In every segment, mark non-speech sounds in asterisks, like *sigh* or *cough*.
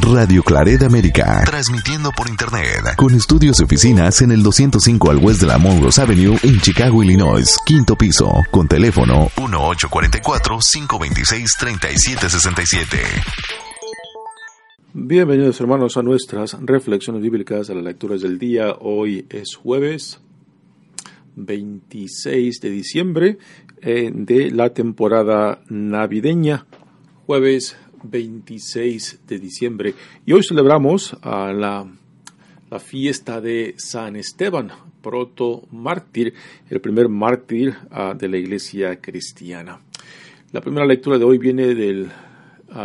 Radio Claret América. Transmitiendo por Internet. Con estudios y oficinas en el 205 al West de la Monroe Avenue en Chicago, Illinois. Quinto piso. Con teléfono 1844-526-3767. Bienvenidos hermanos a nuestras reflexiones bíblicas a las lecturas del día. Hoy es jueves 26 de diciembre eh, de la temporada navideña. Jueves 26 de diciembre. Y hoy celebramos a la, la fiesta de San Esteban, proto mártir, el primer mártir uh, de la iglesia cristiana. La primera lectura de hoy viene de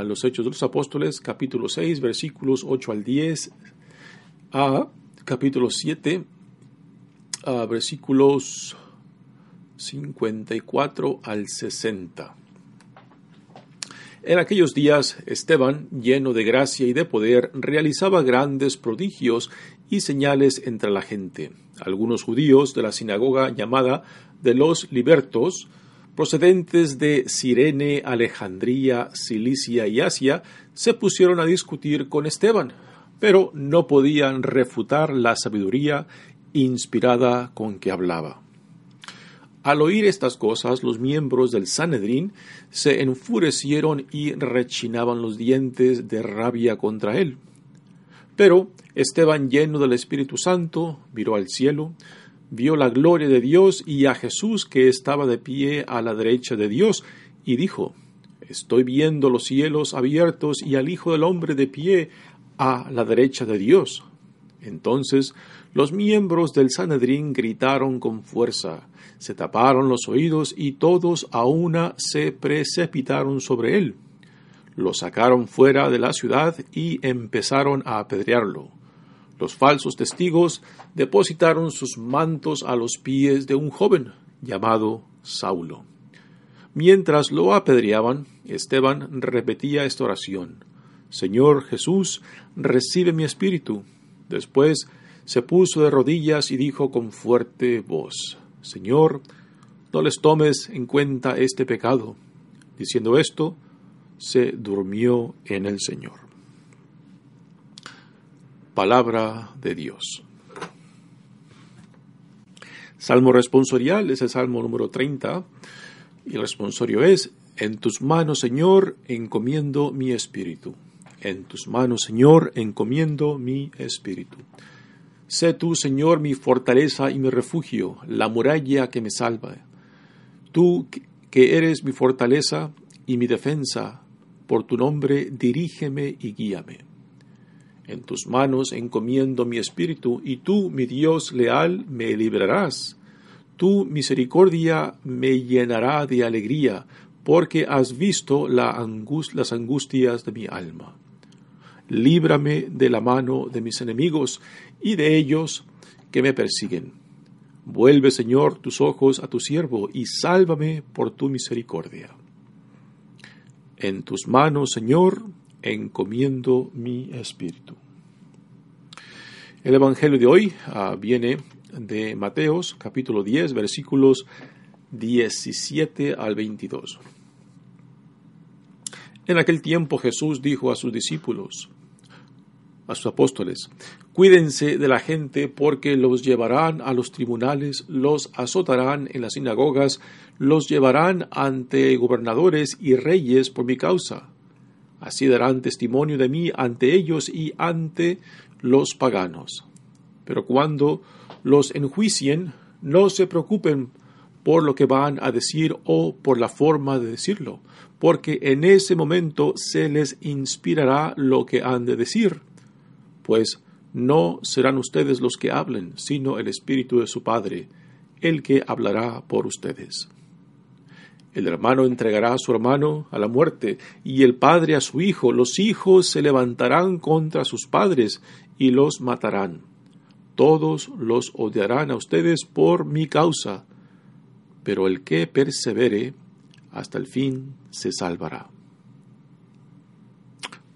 los Hechos de los Apóstoles, capítulo 6, versículos 8 al 10, a capítulo 7, a versículos 54 al 60. En aquellos días, Esteban, lleno de gracia y de poder, realizaba grandes prodigios y señales entre la gente. Algunos judíos de la sinagoga llamada de los libertos, procedentes de Sirene, Alejandría, Cilicia y Asia, se pusieron a discutir con Esteban, pero no podían refutar la sabiduría inspirada con que hablaba. Al oír estas cosas, los miembros del Sanedrín se enfurecieron y rechinaban los dientes de rabia contra él. Pero Esteban, lleno del Espíritu Santo, miró al cielo, vio la gloria de Dios y a Jesús que estaba de pie a la derecha de Dios, y dijo, Estoy viendo los cielos abiertos y al Hijo del Hombre de pie a la derecha de Dios. Entonces los miembros del Sanedrín gritaron con fuerza, se taparon los oídos y todos a una se precipitaron sobre él. Lo sacaron fuera de la ciudad y empezaron a apedrearlo. Los falsos testigos depositaron sus mantos a los pies de un joven llamado Saulo. Mientras lo apedreaban, Esteban repetía esta oración. Señor Jesús, recibe mi espíritu. Después se puso de rodillas y dijo con fuerte voz, Señor, no les tomes en cuenta este pecado. Diciendo esto, se durmió en el Señor. Palabra de Dios. Salmo responsorial es el Salmo número 30 y el responsorio es, En tus manos, Señor, encomiendo mi espíritu. En tus manos, Señor, encomiendo mi espíritu. Sé tú, Señor, mi fortaleza y mi refugio, la muralla que me salva. Tú que eres mi fortaleza y mi defensa, por tu nombre dirígeme y guíame. En tus manos encomiendo mi espíritu, y tú, mi Dios leal, me librarás. Tu misericordia me llenará de alegría, porque has visto las angustias de mi alma líbrame de la mano de mis enemigos y de ellos que me persiguen. Vuelve, Señor, tus ojos a tu siervo y sálvame por tu misericordia. En tus manos, Señor, encomiendo mi espíritu. El Evangelio de hoy ah, viene de Mateos capítulo 10 versículos 17 al 22. En aquel tiempo Jesús dijo a sus discípulos, a sus apóstoles, cuídense de la gente porque los llevarán a los tribunales, los azotarán en las sinagogas, los llevarán ante gobernadores y reyes por mi causa. Así darán testimonio de mí ante ellos y ante los paganos. Pero cuando los enjuicien, no se preocupen por lo que van a decir o por la forma de decirlo, porque en ese momento se les inspirará lo que han de decir pues no serán ustedes los que hablen, sino el Espíritu de su Padre, el que hablará por ustedes. El hermano entregará a su hermano a la muerte, y el padre a su hijo. Los hijos se levantarán contra sus padres y los matarán. Todos los odiarán a ustedes por mi causa, pero el que persevere hasta el fin se salvará.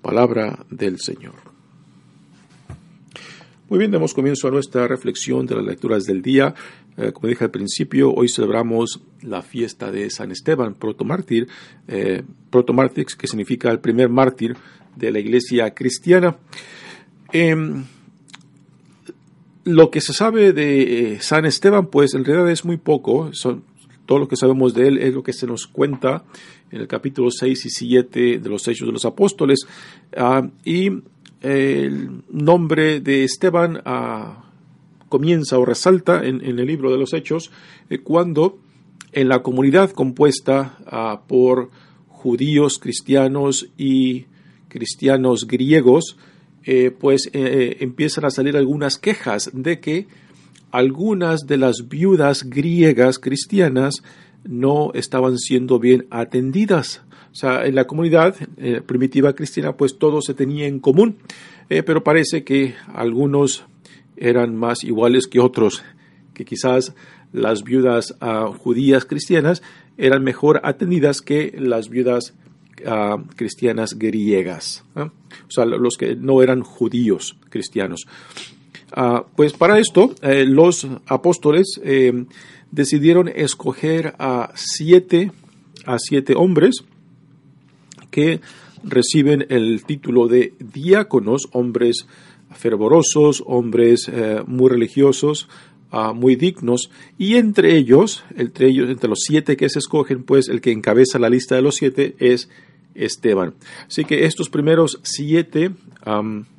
Palabra del Señor. Muy bien, damos comienzo a nuestra reflexión de las lecturas del día. Eh, como dije al principio, hoy celebramos la fiesta de San Esteban, protomártir, eh, protomártir que significa el primer mártir de la iglesia cristiana. Em, lo que se sabe de eh, San Esteban, pues en realidad es muy poco. Son, todo lo que sabemos de él es lo que se nos cuenta en el capítulo 6 y 7 de los Hechos de los Apóstoles. Ah, y el nombre de Esteban ah, comienza o resalta en, el libro de los Hechos eh, cuando en la comunidad compuesta ah, por judíos, cristianos y cristianos griegos, eh, pues eh, empiezan a salir algunas quejas de que algunas de las viudas griegas cristianas no estaban siendo bien atendidas. O sea, en la comunidad eh, primitiva cristiana, pues todo se tenía en común, pero parece que algunos eran más iguales que otros, que quizás las viudas ah, judías cristianas eran mejor atendidas que las viudas ah, cristianas griegas, o sea, los que no eran judíos cristianos. Ah, pues para esto, eh, los apóstoles eh, decidieron escoger a siete, a siete hombres que reciben el título de diáconos, hombres fervorosos, hombres eh, muy religiosos, muy dignos, y entre ellos, entre ellos, entre los siete que se escogen, pues el que encabeza la lista de los siete es Esteban. Así que estos primeros siete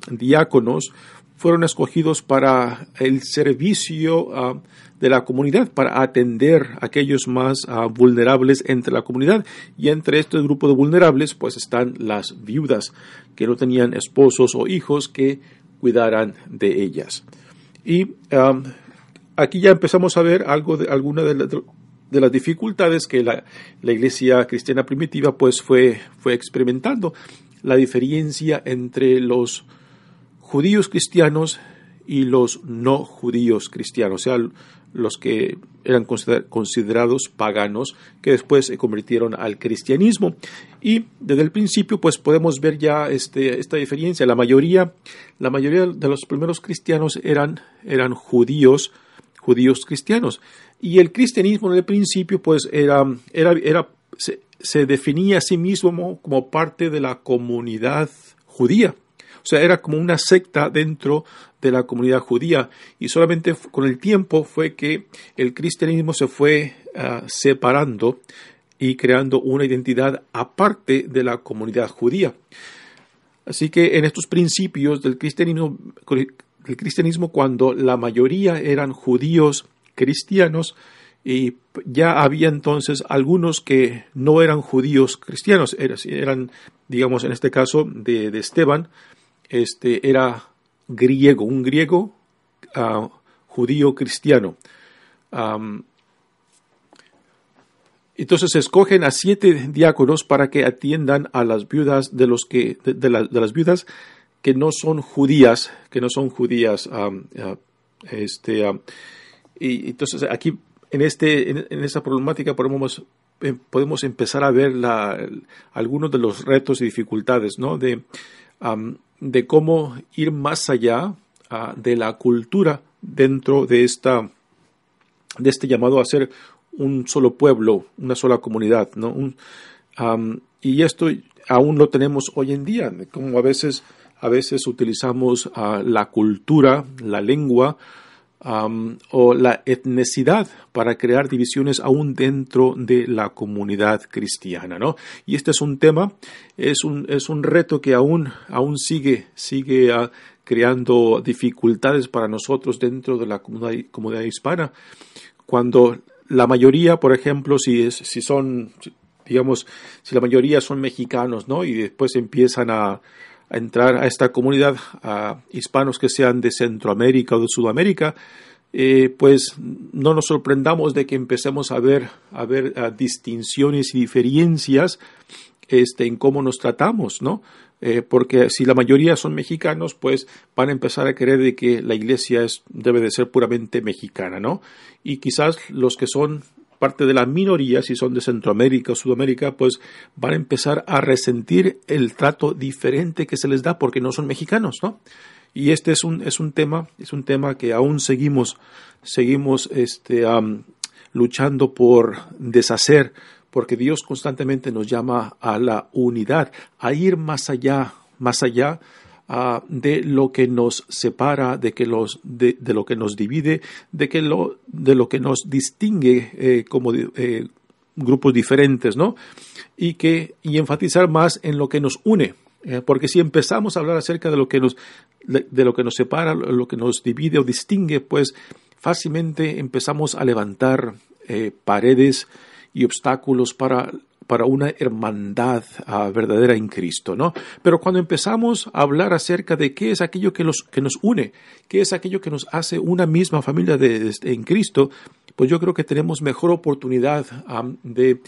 diáconos fueron escogidos para el servicio de la comunidad, para atender a aquellos más vulnerables entre la comunidad. Y entre este grupo de vulnerables, pues están las viudas que no tenían esposos o hijos que cuidaran de ellas. Y aquí ya empezamos a ver algo de alguna de, las dificultades que la, iglesia cristiana primitiva pues fue, fue experimentando. La diferencia entre los judíos cristianos y los no judíos cristianos, o sea, los que eran considerados paganos, que después se convirtieron al cristianismo. Y desde el principio, pues podemos ver ya este, esta diferencia. La mayoría, la mayoría de los primeros cristianos eran, eran judíos judíos cristianos. Y el cristianismo en el principio pues era, era, era se, definía a sí mismo como parte de la comunidad judía. O sea, era como una secta dentro de la comunidad judía. Y solamente con el tiempo fue que el cristianismo se fue ah, separando y creando una identidad aparte de la comunidad judía. Así que en estos principios del cristianismo, el cristianismo cuando la mayoría eran judíos cristianos y ya había entonces algunos que no eran judíos cristianos, eran, digamos, en este caso de, Esteban, este era griego, un griego ah, judío cristiano. entonces escogen a siete diáconos para que atiendan a las viudas de los que de las viudas que no son judías, que no son judías. este, y entonces aquí en, este, en, esta problemática podemos, eh, podemos empezar a ver algunos de los retos y dificultades ¿no? de, de cómo ir más allá ah, de la cultura dentro de, esta, de este llamado a ser un solo pueblo, una sola comunidad. ¿no? y esto aún lo tenemos hoy en día, como a veces a veces utilizamos ah, la cultura, la lengua o la etnicidad para crear divisiones aún dentro de la comunidad cristiana, ¿no? Y este es un tema, es un, es un reto que aún, aún sigue, sigue ah, creando dificultades para nosotros dentro de la comunidad, comunidad hispana. Cuando la mayoría, por ejemplo, si, es, si son, digamos, si la mayoría son mexicanos, ¿no? Y después empiezan a, a entrar a esta comunidad, a hispanos que sean de Centroamérica o de Sudamérica, eh, pues no nos sorprendamos de que empecemos a ver, a ver distinciones y diferencias este, en cómo nos tratamos, ¿no? Eh, porque si la mayoría son mexicanos, pues van a empezar a creer de que la iglesia es, debe de ser puramente mexicana, ¿no? Y quizás los que son parte de la minoría, si son de Centroamérica o Sudamérica, pues van a empezar a resentir el trato diferente que se les da porque no son mexicanos, ¿no? Y este es un, es un tema, es un tema que aún seguimos, seguimos este, luchando por deshacer, porque Dios constantemente nos llama a la unidad, a ir más allá más allá de lo que nos separa, de, que los, de, lo que nos divide, de, que lo, de lo que nos distingue eh, como eh, grupos diferentes, ¿no? Y, que, y enfatizar más en lo que nos une. Eh, porque si empezamos a hablar acerca de lo que nos, de lo que nos separa, lo que nos divide o distingue, pues fácilmente empezamos a levantar paredes y obstáculos para para una hermandad ah, verdadera en Cristo, ¿no? Pero cuando empezamos a hablar acerca de qué es aquello que, los, que nos une, qué es aquello que nos hace una misma familia en Cristo, pues yo creo que tenemos mejor oportunidad de,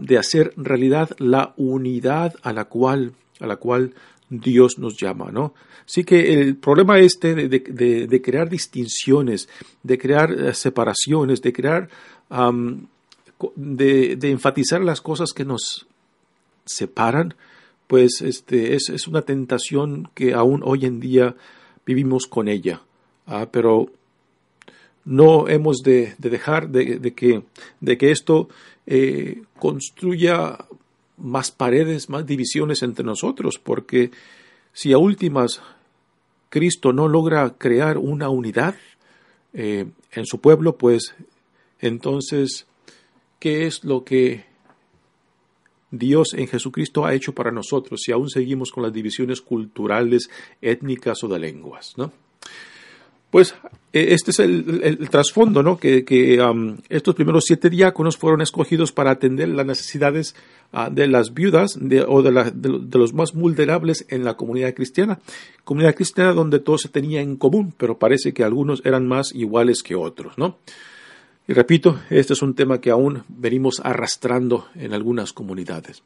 de, hacer realidad la unidad a la cual, a la cual Dios nos llama, ¿no? Así que el problema este de, de crear distinciones, de crear eh, separaciones, de crear de, enfatizar las cosas que nos separan, pues este, es, una tentación que aún hoy en día vivimos con ella. Ah, pero no hemos de, dejar de, que, de que esto eh, construya más paredes, más divisiones entre nosotros, porque si a últimas Cristo no logra crear una unidad eh, en su pueblo, pues entonces qué es lo que Dios en Jesucristo ha hecho para nosotros si aún seguimos con las divisiones culturales, étnicas o de lenguas, ¿no? Pues e, este es el, trasfondo, ¿no? Que, estos primeros siete diáconos fueron escogidos para atender las necesidades ah, de las viudas o de, de, los más vulnerables en la comunidad cristiana. Comunidad cristiana donde todo se tenía en común, pero parece que algunos eran más iguales que otros, ¿no? Y repito, este es un tema que aún venimos arrastrando en algunas comunidades.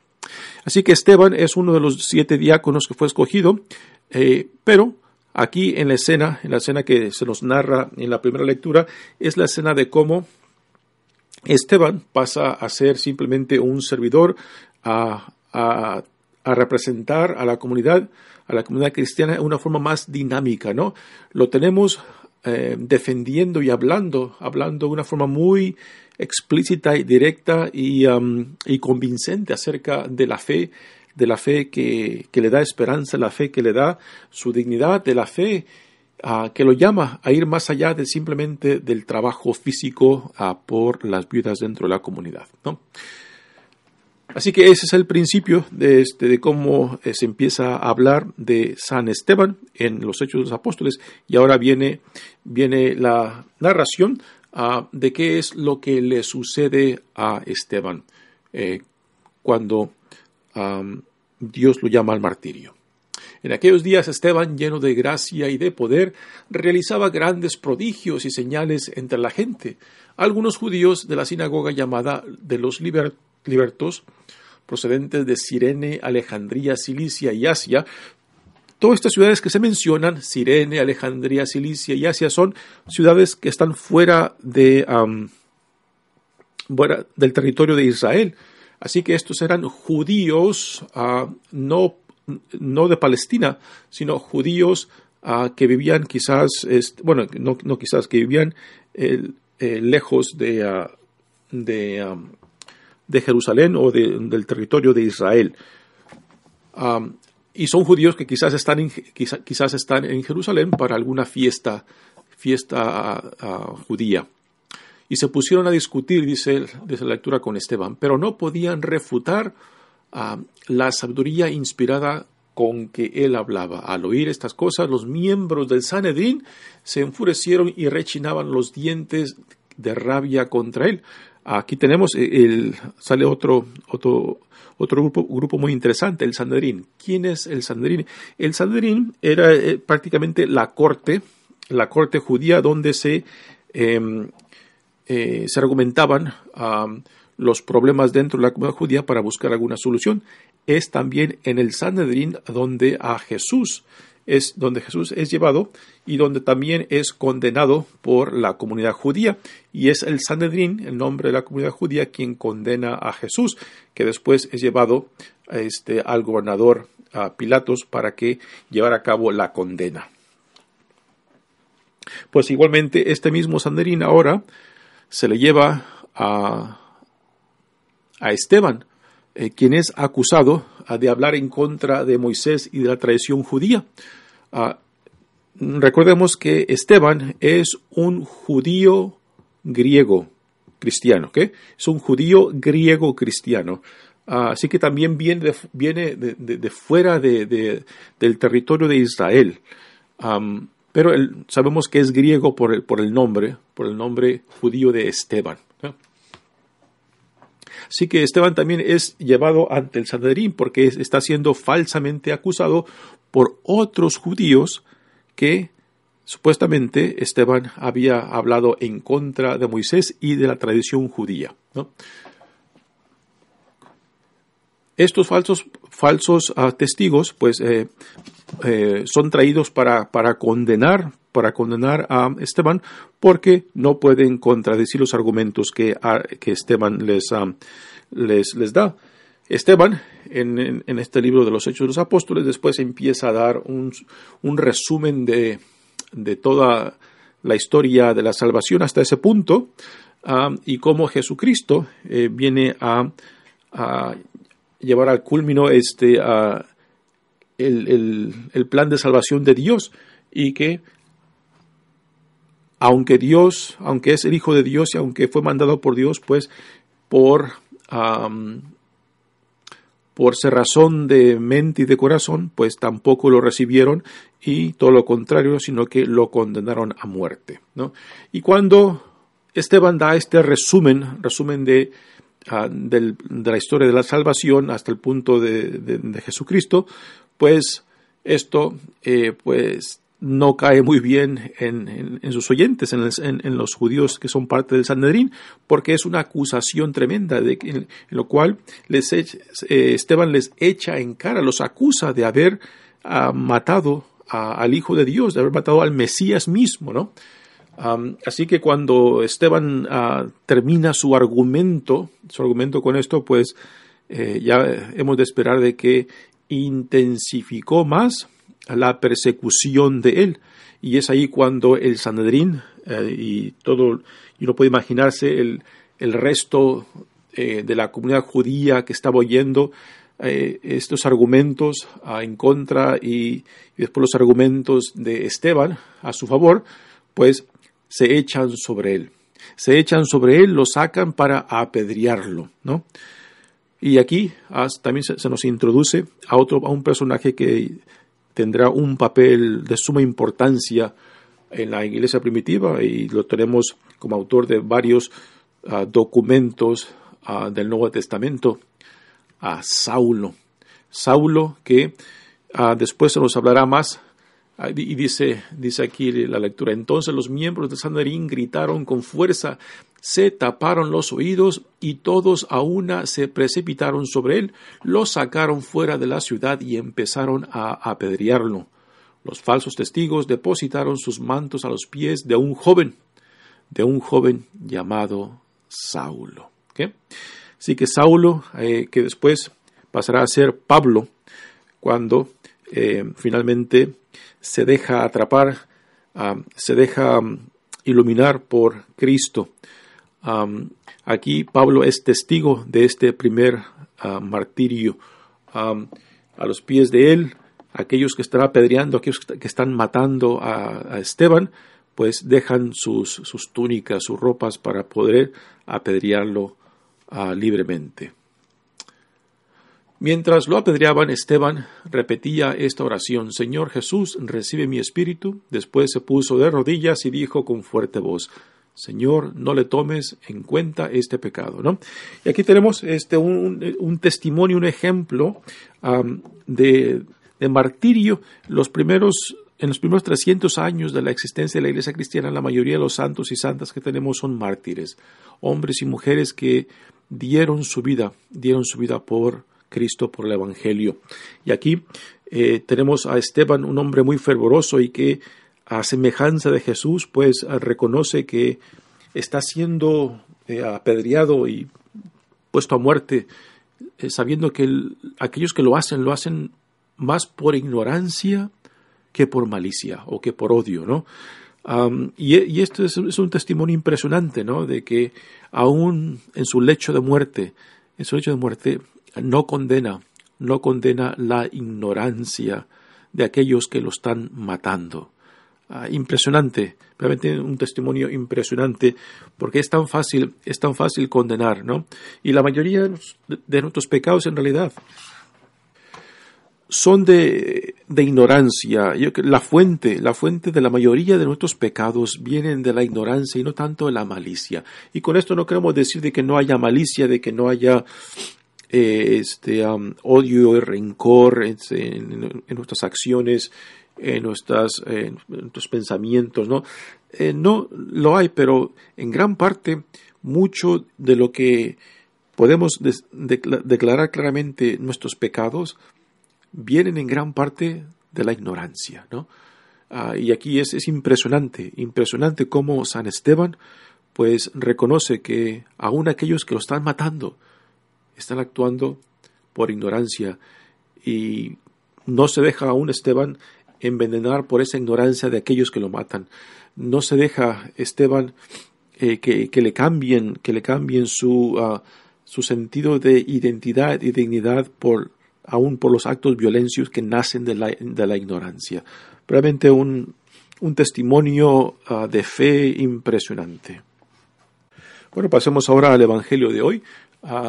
Así que Esteban es uno de los siete diáconos que fue escogido, eh, pero aquí en la escena, en la escena que se nos narra en la primera lectura, es la escena de cómo Esteban pasa a ser simplemente un servidor, a, a representar a la comunidad, a la comunidad cristiana de una forma más dinámica, ¿no? Lo tenemos eh, defendiendo y hablando, hablando de una forma muy explícita y directa y, um, y convincente acerca de la fe, de la fe que, que, le da esperanza, la fe que le da su dignidad, de la fe uh, que lo llama a ir más allá de simplemente del trabajo físico uh, por las viudas dentro de la comunidad. ¿no? Así que ese es el principio de, este, cómo eh, se empieza a hablar de San Esteban en los Hechos de los Apóstoles y ahora viene, viene la narración ah, de qué es lo que le sucede a Esteban eh, cuando Dios lo llama al martirio. En aquellos días Esteban, lleno de gracia y de poder, realizaba grandes prodigios y señales entre la gente. Algunos judíos de la sinagoga llamada de los libertos libertos procedentes de Sirene, Alejandría, Cilicia y Asia. Todas estas ciudades que se mencionan, Sirene, Alejandría, Cilicia y Asia, son ciudades que están fuera, de, del territorio de Israel. Así que estos eran judíos, ah, no, no de Palestina, sino judíos ah, que vivían quizás, bueno, no, quizás, que vivían eh, eh, lejos de, ah, de de Jerusalén o del territorio de Israel. y son judíos que quizás están, en, quizás, están en Jerusalén para alguna fiesta, fiesta judía. Y se pusieron a discutir, dice, dice, la lectura con Esteban, pero no podían refutar la sabiduría inspirada con que él hablaba. Al oír estas cosas, los miembros del Sanedrín se enfurecieron y rechinaban los dientes de rabia contra él. Aquí tenemos, eh, el, sale otro, otro, otro grupo, grupo muy interesante, el Sanedrín. ¿Quién es el Sanedrín? El Sanedrín era eh, prácticamente la corte, la corte judía donde se, em, eh, se argumentaban los problemas dentro de la comunidad judía para buscar alguna solución. Es también en el Sanedrín donde a Jesús es donde Jesús es llevado y donde también es condenado por la comunidad judía. Y es el Sanedrín, el nombre de la comunidad judía, quien condena a Jesús, que después es llevado este, al gobernador a Pilatos para que llevara a cabo la condena. Pues igualmente este mismo Sanedrín ahora se le lleva a, a Esteban, eh, quien es acusado de hablar en contra de Moisés y de la tradición judía. recordemos que Esteban es un judío griego cristiano, ¿ok? Es un judío griego cristiano. así que también viene de, viene de, fuera del territorio de Israel. pero sabemos que es griego por el, por el nombre, por el nombre judío de Esteban. Así que Esteban también es llevado ante el Sanedrín porque está siendo falsamente acusado por otros judíos que supuestamente Esteban había hablado en contra de Moisés y de la tradición judía. Estos falsos, falsos ah, testigos pues eh, eh, son traídos para, para condenar para condenar a Esteban porque no pueden contradecir los argumentos que, que Esteban les, les, les, da. Esteban, en, en, este libro de los Hechos de los Apóstoles, después empieza a dar un, un resumen de, de, toda la historia de la salvación hasta ese punto y cómo Jesucristo eh, viene a, a, llevar al culmino este, el, el, el plan de salvación de Dios y que aunque Dios, aunque es el Hijo de Dios y aunque fue mandado por Dios, pues por, por ser razón de mente y de corazón, pues tampoco lo recibieron y todo lo contrario, sino que lo condenaron a muerte. ¿no? Y cuando Esteban da este resumen, resumen de, ah, de la historia de la salvación hasta el punto de, Jesucristo, pues esto eh, pues no cae muy bien en, sus oyentes, en, los judíos que son parte del Sanedrín, porque es una acusación tremenda, de, en, lo cual eh, Esteban les echa en cara, los acusa de haber ah, matado al Hijo de Dios, de haber matado al Mesías mismo, ¿no? así que cuando Esteban ah, termina su argumento, su argumento con esto, pues eh, ya hemos de esperar de que intensificó más la persecución de él. Y es ahí cuando el Sanedrín eh, y todo, y uno puede imaginarse el, el resto eh, de la comunidad judía que estaba oyendo eh, estos argumentos en contra y, después los argumentos de Esteban a su favor, pues se echan sobre él. Se echan sobre él, lo sacan para apedrearlo, ¿no? Y aquí ah, también se, se, nos introduce a otro, a un personaje que tendrá un papel de suma importancia en la iglesia primitiva y lo tenemos como autor de varios ah, documentos ah, del Nuevo Testamento, a Saulo. Saulo que ah, después se nos hablará más y dice, dice aquí la lectura, entonces los miembros de Sandarín gritaron con fuerza, se taparon los oídos y todos a una se precipitaron sobre él, lo sacaron fuera de la ciudad y empezaron a apedrearlo. Los falsos testigos depositaron sus mantos a los pies de un joven, de un joven llamado Saulo. Así que Saulo, eh, que después pasará a ser Pablo, cuando eh, finalmente se deja atrapar, ah, se deja mm, iluminar por Cristo aquí Pablo es testigo de este primer ah, martirio. a los pies de él, aquellos que están apedreando, aquellos que están matando a, Esteban, pues dejan sus, sus, túnicas, sus ropas para poder apedrearlo ah, libremente. Mientras lo apedreaban, Esteban repetía esta oración, Señor Jesús, recibe mi espíritu. Después se puso de rodillas y dijo con fuerte voz, Señor, no le tomes en cuenta este pecado, ¿no? Y aquí tenemos este, un, testimonio, un ejemplo de, martirio. Los primeros, en los primeros 300 años de la existencia de la Iglesia cristiana, la mayoría de los santos y santas que tenemos son mártires, hombres y mujeres que dieron su vida, dieron su vida por Cristo, por el Evangelio. Y aquí eh, tenemos a Esteban, un hombre muy fervoroso y que a semejanza de Jesús, pues reconoce que está siendo eh, apedreado y puesto a muerte, eh, sabiendo que aquellos que lo hacen, lo hacen más por ignorancia que por malicia o que por odio, ¿no? y, esto es, un testimonio impresionante, ¿no? De que aún en su lecho de muerte, en su lecho de muerte, no condena no condena la ignorancia de aquellos que lo están matando. Ah, impresionante, realmente un testimonio impresionante, porque es tan fácil, es tan fácil condenar, ¿no? Y la mayoría de nuestros pecados en realidad son de, de ignorancia. la fuente, la fuente de la mayoría de nuestros pecados vienen de la ignorancia y no tanto de la malicia. Y con esto no queremos decir de que no haya malicia, de que no haya eh, este odio y rencor en, nuestras acciones, en, nuestras, en nuestros pensamientos, ¿no? Eh, no lo hay, pero en gran parte mucho de lo que podemos declarar claramente nuestros pecados vienen en gran parte de la ignorancia, ¿no? Ah, y aquí es, es, impresionante, impresionante cómo San Esteban pues reconoce que aún aquellos que lo están matando están actuando por ignorancia y no se deja aún Esteban envenenar por esa ignorancia de aquellos que lo matan. No se deja Esteban eh, que, que, le cambien, que le cambien su, ah, su sentido de identidad y dignidad por aún por los actos violencios que nacen de la, de la ignorancia. Realmente un, un testimonio ah, de fe impresionante. Bueno, pasemos ahora al Evangelio de hoy,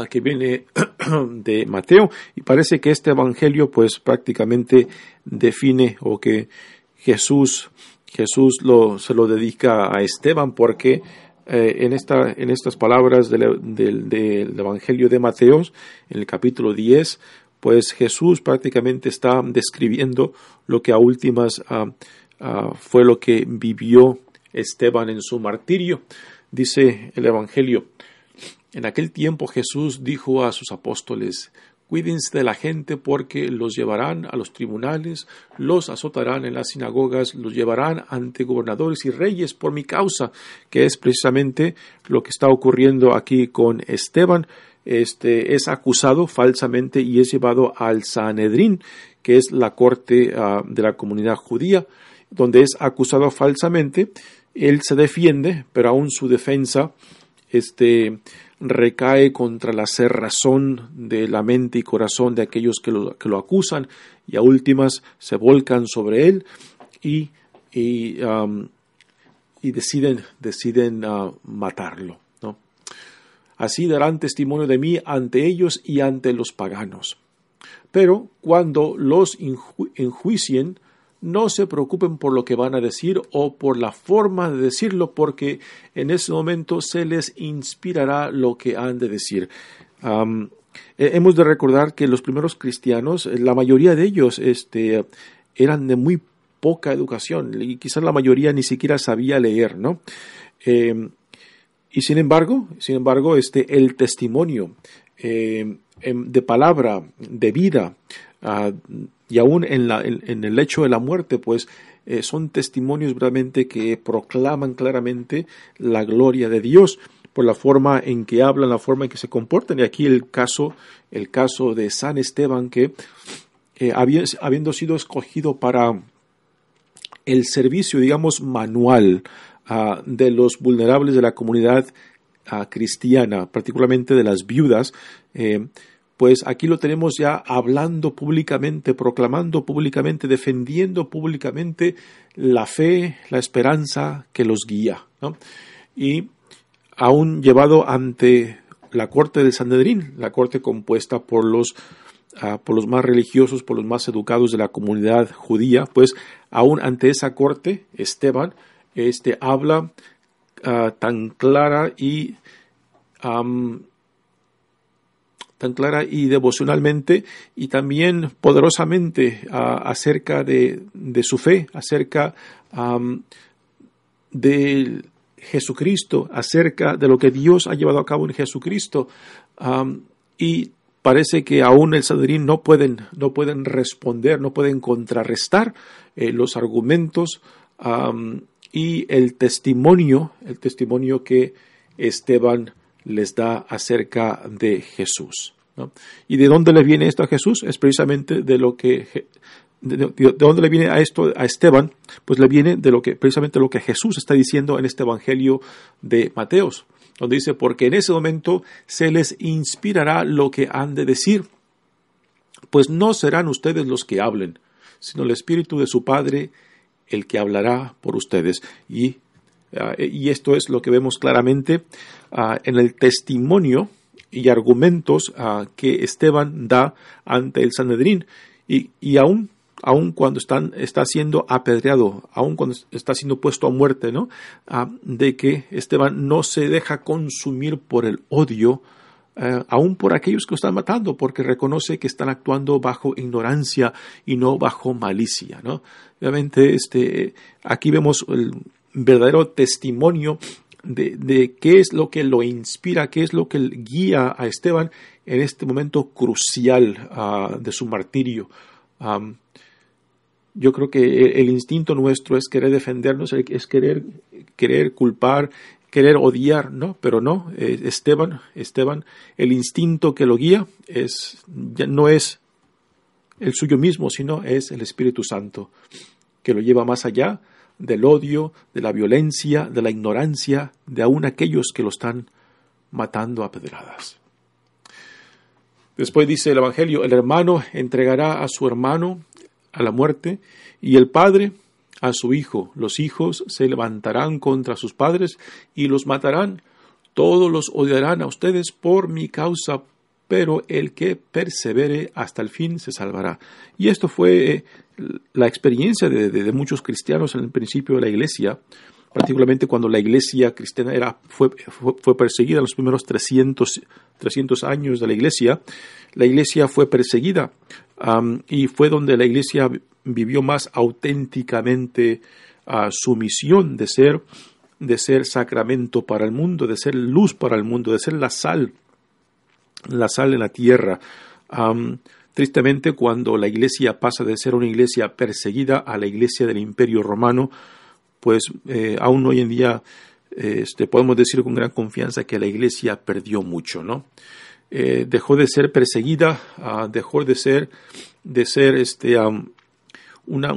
que viene *clears throat* de Mateo, y parece que este Evangelio pues prácticamente define o que Jesús, Jesús lo, se lo dedica a Esteban porque eh, en, esta, en estas palabras del, del, Evangelio de Mateo, en el capítulo 10, pues Jesús prácticamente está describiendo lo que a últimas fue lo que vivió Esteban en su martirio. Dice el Evangelio, en aquel tiempo Jesús dijo a sus apóstoles, Cuídense de la gente porque los llevarán a los tribunales, los azotarán en las sinagogas, los llevarán ante gobernadores y reyes por mi causa, que es precisamente lo que está ocurriendo aquí con Esteban este, es acusado falsamente y es llevado al Sanedrín, que es la corte ah, de la comunidad judía, donde es acusado falsamente. Él se defiende, pero aún su defensa este, recae contra la cerrazón de la mente y corazón de aquellos que lo, que lo acusan y a últimas se volcan sobre él y, y, y deciden, deciden ah, matarlo. Así darán testimonio de mí ante ellos y ante los paganos. Pero cuando los enjuicien, no se preocupen por lo que van a decir o por la forma de decirlo, porque en ese momento se les inspirará lo que han de decir. hemos de recordar que los primeros cristianos, la mayoría de ellos este, eran de muy poca educación y quizás la mayoría ni siquiera sabía leer, ¿no? Em, y sin embargo, sin embargo, este, el testimonio eh, em, de palabra, de vida, y aún en, la, en, el hecho de la muerte, pues eh, son testimonios realmente que proclaman claramente la gloria de Dios por la forma en que hablan, la forma en que se comportan. Y aquí el caso, el caso de San Esteban, que eh, habiendo sido escogido para el servicio, digamos, manual Ah, de los vulnerables de la comunidad ah, cristiana, particularmente de las viudas, eh, pues aquí lo tenemos ya hablando públicamente, proclamando públicamente, defendiendo públicamente la fe, la esperanza que los guía. Y aún llevado ante la corte de Sanedrín, la corte compuesta por los, ah, por los más religiosos, por los más educados de la comunidad judía, pues aún ante esa corte, Esteban, este, habla ah, tan clara y tan clara y devocionalmente y también poderosamente ah, acerca de, su fe, acerca de Jesucristo, acerca de lo que Dios ha llevado a cabo en Jesucristo. y parece que aún el Sadrín no pueden, no pueden responder, no pueden contrarrestar eh, los argumentos y el testimonio, el testimonio que Esteban les da acerca de Jesús. ¿Y de dónde le viene esto a Jesús? Es precisamente de lo que de, dónde le viene a esto a Esteban, pues le viene de lo que precisamente lo que Jesús está diciendo en este evangelio de Mateos, donde dice, porque en ese momento se les inspirará lo que han de decir pues no serán ustedes los que hablen, sino el Espíritu de su Padre el que hablará por ustedes. Y, ah, y esto es lo que vemos claramente ah, en el testimonio y argumentos ah, que Esteban da ante el Sanedrín. Y, y aún, aún cuando están, está siendo apedreado, aún cuando está siendo puesto a muerte, ¿no? de que Esteban no se deja consumir por el odio eh, aún por aquellos que lo están matando, porque reconoce que están actuando bajo ignorancia y no bajo malicia. ¿no? Obviamente, este, aquí vemos el verdadero testimonio de, de, qué es lo que lo inspira, qué es lo que guía a Esteban en este momento crucial uh, de su martirio. Yo creo que el instinto nuestro es querer defendernos, es querer, querer culpar, querer odiar, ¿no? Pero no, eh, Esteban, Esteban, el instinto que lo guía es, no es el suyo mismo, sino es el Espíritu Santo, que lo lleva más allá del odio, de la violencia, de la ignorancia, de aún aquellos que lo están matando a pedradas. Después dice el Evangelio, el hermano entregará a su hermano a la muerte y el padre a su hijo. Los hijos se levantarán contra sus padres y los matarán. Todos los odiarán a ustedes por mi causa, pero el que persevere hasta el fin se salvará. Y esto fue eh, la experiencia de, muchos cristianos en el principio de la iglesia, particularmente cuando la iglesia cristiana era, fue, fue, perseguida en los primeros 300, 300, años de la iglesia. La iglesia fue perseguida y fue donde la iglesia vivió más auténticamente a su misión de ser, de ser sacramento para el mundo, de ser luz para el mundo, de ser la sal, la sal en la tierra. tristemente, cuando la iglesia pasa de ser una iglesia perseguida a la iglesia del imperio romano, pues eh, aún hoy en día este, podemos decir con gran confianza que la iglesia perdió mucho, ¿no? Eh, dejó de ser perseguida, ah, dejó de ser, de ser este, una,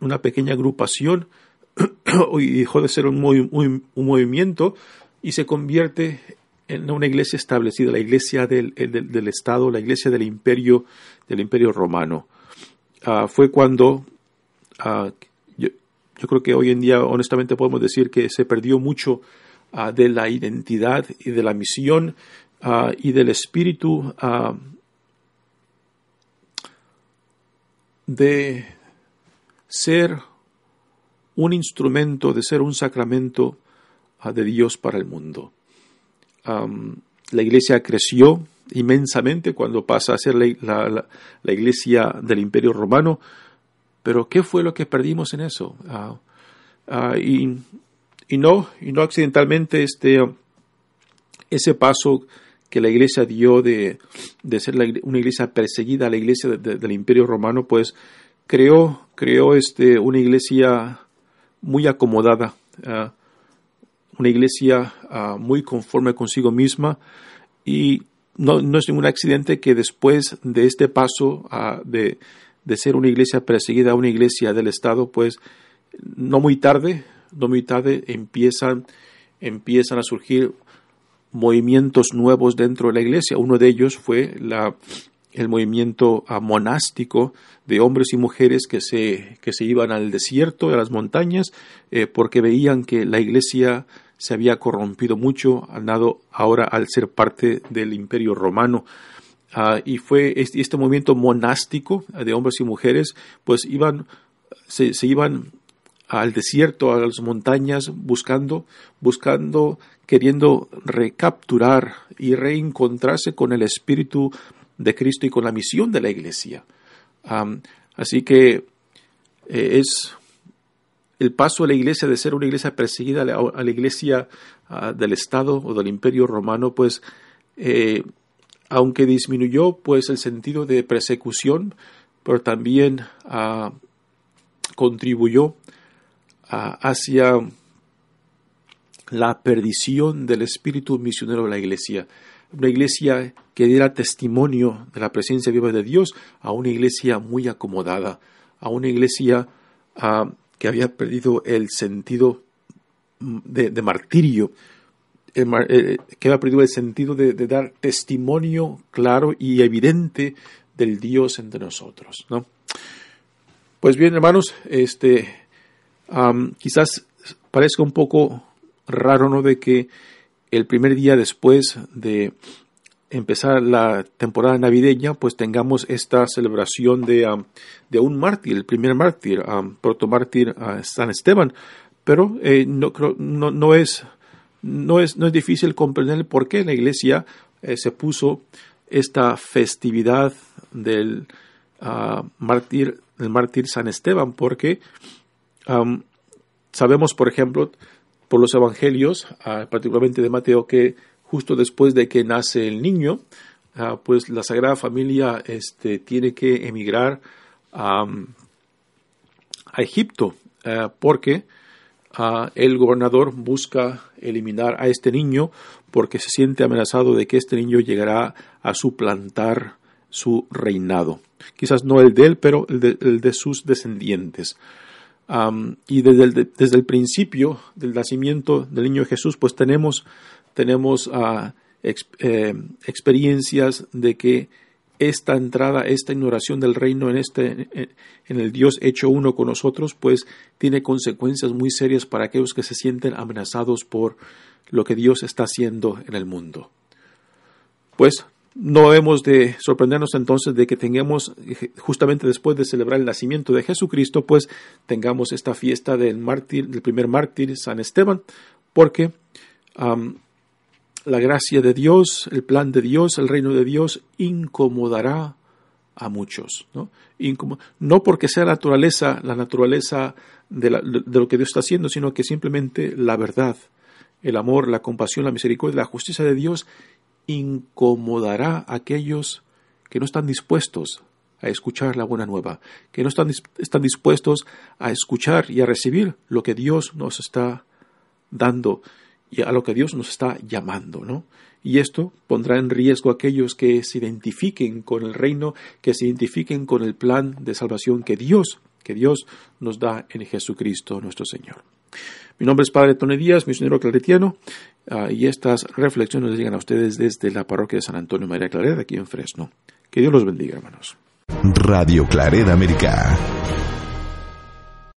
una pequeña agrupación *clears throat* y dejó de ser un, un, movimiento y se convierte en una iglesia establecida, la iglesia del, del, Estado, la iglesia del imperio, del imperio romano. Ah, fue cuando ah, yo, yo, creo que hoy en día honestamente podemos decir que se perdió mucho ah, de la identidad y de la misión y del espíritu de, ser un instrumento, de ser un sacramento de Dios para el mundo. La iglesia creció inmensamente cuando pasa a ser la, iglesia del imperio romano, pero ¿qué fue lo que perdimos en eso? Ah, ah, y, no, y no accidentalmente este, ese paso que la iglesia dio de, ser una iglesia perseguida a la iglesia del imperio romano, pues creó, creó este, una iglesia muy acomodada, ah, una iglesia ah, muy conforme consigo misma y no, no, es ningún accidente que después de este paso ah, de, de, ser una iglesia perseguida a una iglesia del Estado, pues no muy tarde, no muy tarde empiezan, empiezan a surgir movimientos nuevos dentro de la iglesia. Uno de ellos fue la, el movimiento monástico de hombres y mujeres que se, que se iban al desierto, a las montañas, eh, porque veían que la iglesia se había corrompido mucho, ahora al ser parte del imperio romano. Ah, y fue este, este, movimiento monástico de hombres y mujeres, pues iban, se, se iban al desierto, a las montañas, buscando, buscando, queriendo recapturar y reencontrarse con el espíritu de Cristo y con la misión de la iglesia. así que eh, es el paso a la iglesia de ser una iglesia perseguida a la, iglesia ah, del Estado o del Imperio Romano, pues eh, aunque disminuyó pues el sentido de persecución, pero también ah, contribuyó ah, hacia la perdición del espíritu misionero de la iglesia una iglesia que diera testimonio de la presencia viva de Dios a una iglesia muy acomodada, a una iglesia que había perdido el sentido de, martirio, que había perdido el sentido de, dar testimonio claro y evidente del Dios entre nosotros, ¿no? Pues bien, hermanos, este, quizás parezca un poco raro, ¿no? De que el primer día después de empezar la temporada navideña, pues tengamos esta celebración de, de un mártir, el primer mártir, um, protomártir San Esteban. Pero eh, no, no, no, es, no, es, no es difícil comprender por qué la iglesia eh, se puso esta festividad del uh, mártir, el mártir San Esteban, porque um, sabemos, por ejemplo, por los evangelios, uh, particularmente de Mateo, que justo después de que nace el niño, uh, pues la Sagrada Familia este, tiene que emigrar a, Egipto, porque el gobernador busca eliminar a este niño porque se siente amenazado de que este niño llegará a suplantar su reinado. Quizás no el de él, pero el de, sus descendientes. y desde el, desde el, principio del nacimiento del niño Jesús, pues tenemos, tenemos ah, eh, experiencias de que esta entrada, esta ignoración del reino en este, en el Dios hecho uno con nosotros, pues tiene consecuencias muy serias para aquellos que se sienten amenazados por lo que Dios está haciendo en el mundo. Pues no hemos de sorprendernos entonces de que tengamos, justamente después de celebrar el nacimiento de Jesucristo, pues tengamos esta fiesta del mártir, del primer mártir, San Esteban, porque la gracia de Dios, el plan de Dios, el reino de Dios incomodará a muchos, ¿no? no porque sea naturaleza, la naturaleza de, lo que Dios está haciendo, sino que simplemente la verdad, el amor, la compasión, la misericordia, la justicia de Dios incomodará a aquellos que no están dispuestos a escuchar la buena nueva, que no están, están dispuestos a escuchar y a recibir lo que Dios nos está dando y a lo que Dios nos está llamando, ¿no? Y esto pondrá en riesgo a aquellos que se identifiquen con el reino, que se identifiquen con el plan de salvación que Dios, que Dios nos da en Jesucristo nuestro Señor. Mi nombre es Padre Tony Díaz, misionero claretiano, uh, y estas reflexiones les llegan a ustedes desde la parroquia de San Antonio María Clareda, aquí en Fresno. Que Dios los bendiga, hermanos. Radio Clareda América.